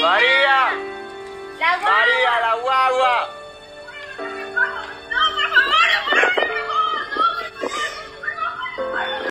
María. La. María, la guagua.